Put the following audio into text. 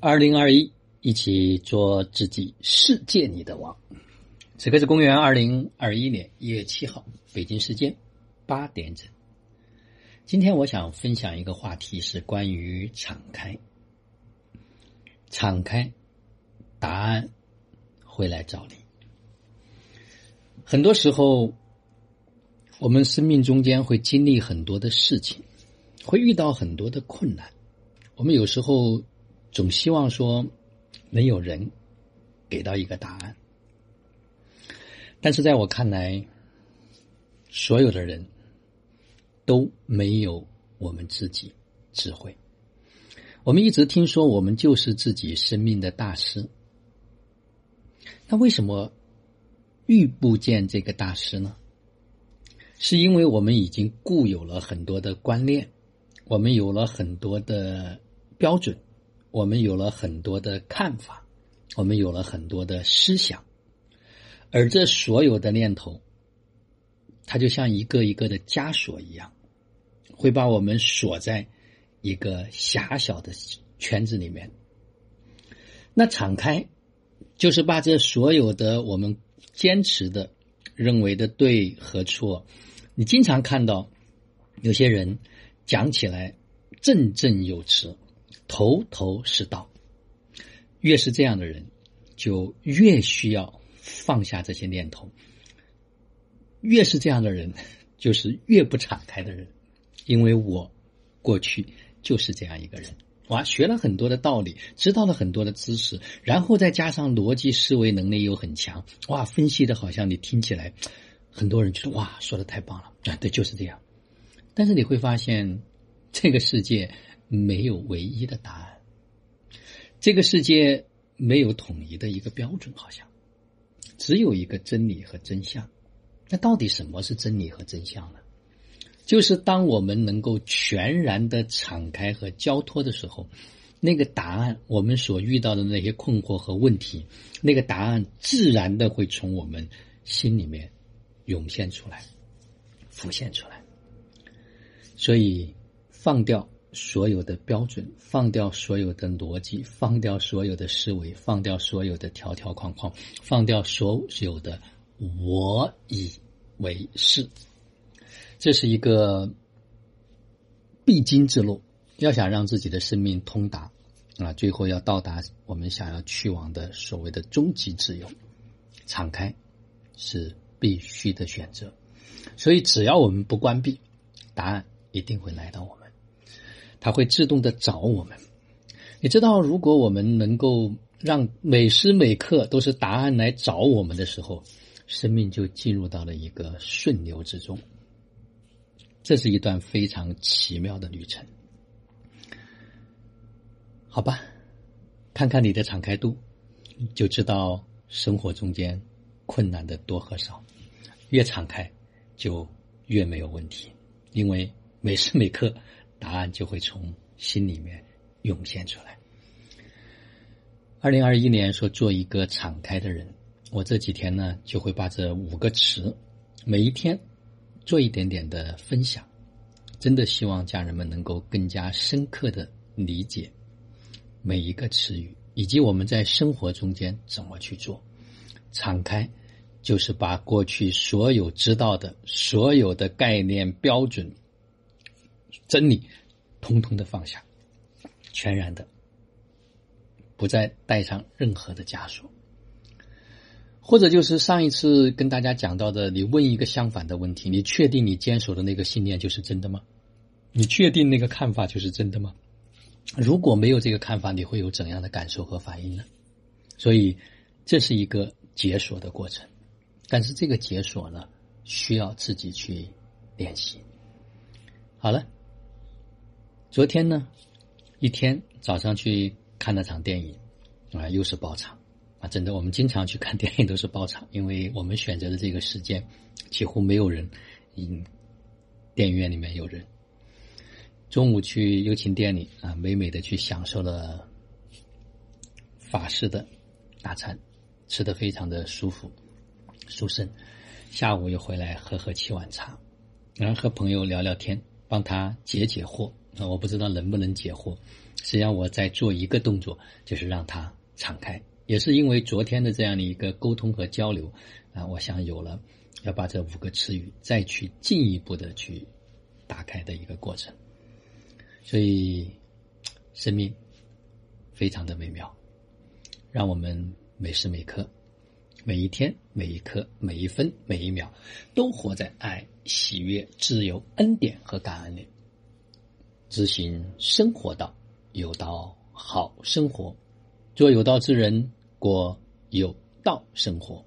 二零二一，一起做自己世界里的王。此刻是公元二零二一年一月七号，北京时间八点整。今天我想分享一个话题，是关于敞开。敞开，答案会来找你。很多时候，我们生命中间会经历很多的事情，会遇到很多的困难。我们有时候。总希望说能有人给到一个答案，但是在我看来，所有的人都没有我们自己智慧。我们一直听说我们就是自己生命的大师，那为什么遇不见这个大师呢？是因为我们已经固有了很多的观念，我们有了很多的标准。我们有了很多的看法，我们有了很多的思想，而这所有的念头，它就像一个一个的枷锁一样，会把我们锁在一个狭小的圈子里面。那敞开，就是把这所有的我们坚持的、认为的对和错，你经常看到有些人讲起来振振有词。头头是道，越是这样的人，就越需要放下这些念头；越是这样的人，就是越不敞开的人。因为我过去就是这样一个人，哇，学了很多的道理，知道了很多的知识，然后再加上逻辑思维能力又很强，哇，分析的好像你听起来，很多人觉得哇，说的太棒了啊，对，就是这样。但是你会发现，这个世界。没有唯一的答案，这个世界没有统一的一个标准，好像只有一个真理和真相。那到底什么是真理和真相呢？就是当我们能够全然的敞开和交托的时候，那个答案，我们所遇到的那些困惑和问题，那个答案自然的会从我们心里面涌现出来、浮现出来。所以，放掉。所有的标准，放掉所有的逻辑，放掉所有的思维，放掉所有的条条框框，放掉所有的我以为是，这是一个必经之路。要想让自己的生命通达啊，最后要到达我们想要去往的所谓的终极自由，敞开是必须的选择。所以，只要我们不关闭，答案一定会来到我们。它会自动的找我们，你知道，如果我们能够让每时每刻都是答案来找我们的时候，生命就进入到了一个顺流之中。这是一段非常奇妙的旅程，好吧？看看你的敞开度，就知道生活中间困难的多和少。越敞开，就越没有问题，因为每时每刻。答案就会从心里面涌现出来。二零二一年说做一个敞开的人，我这几天呢就会把这五个词每一天做一点点的分享，真的希望家人们能够更加深刻的理解每一个词语，以及我们在生活中间怎么去做。敞开就是把过去所有知道的所有的概念标准。真理，通通的放下，全然的，不再带上任何的枷锁，或者就是上一次跟大家讲到的，你问一个相反的问题：你确定你坚守的那个信念就是真的吗？你确定那个看法就是真的吗？如果没有这个看法，你会有怎样的感受和反应呢？所以这是一个解锁的过程，但是这个解锁呢，需要自己去练习。好了。昨天呢，一天早上去看了场电影，啊，又是包场，啊，真的，我们经常去看电影都是包场，因为我们选择的这个时间几乎没有人，嗯，电影院里面有人。中午去幽情店里啊，美美的去享受了法式的大餐，吃的非常的舒服、舒身。下午又回来喝喝七碗茶，然后和朋友聊聊天，帮他解解惑。啊，我不知道能不能解惑，实际上我在做一个动作，就是让它敞开。也是因为昨天的这样的一个沟通和交流啊，我想有了要把这五个词语再去进一步的去打开的一个过程。所以，生命非常的美妙，让我们每时每刻、每一天、每一刻、每一分、每一秒，都活在爱、喜悦、自由、恩典和感恩里，执行生活道，有道好生活，做有道之人，过有道生活。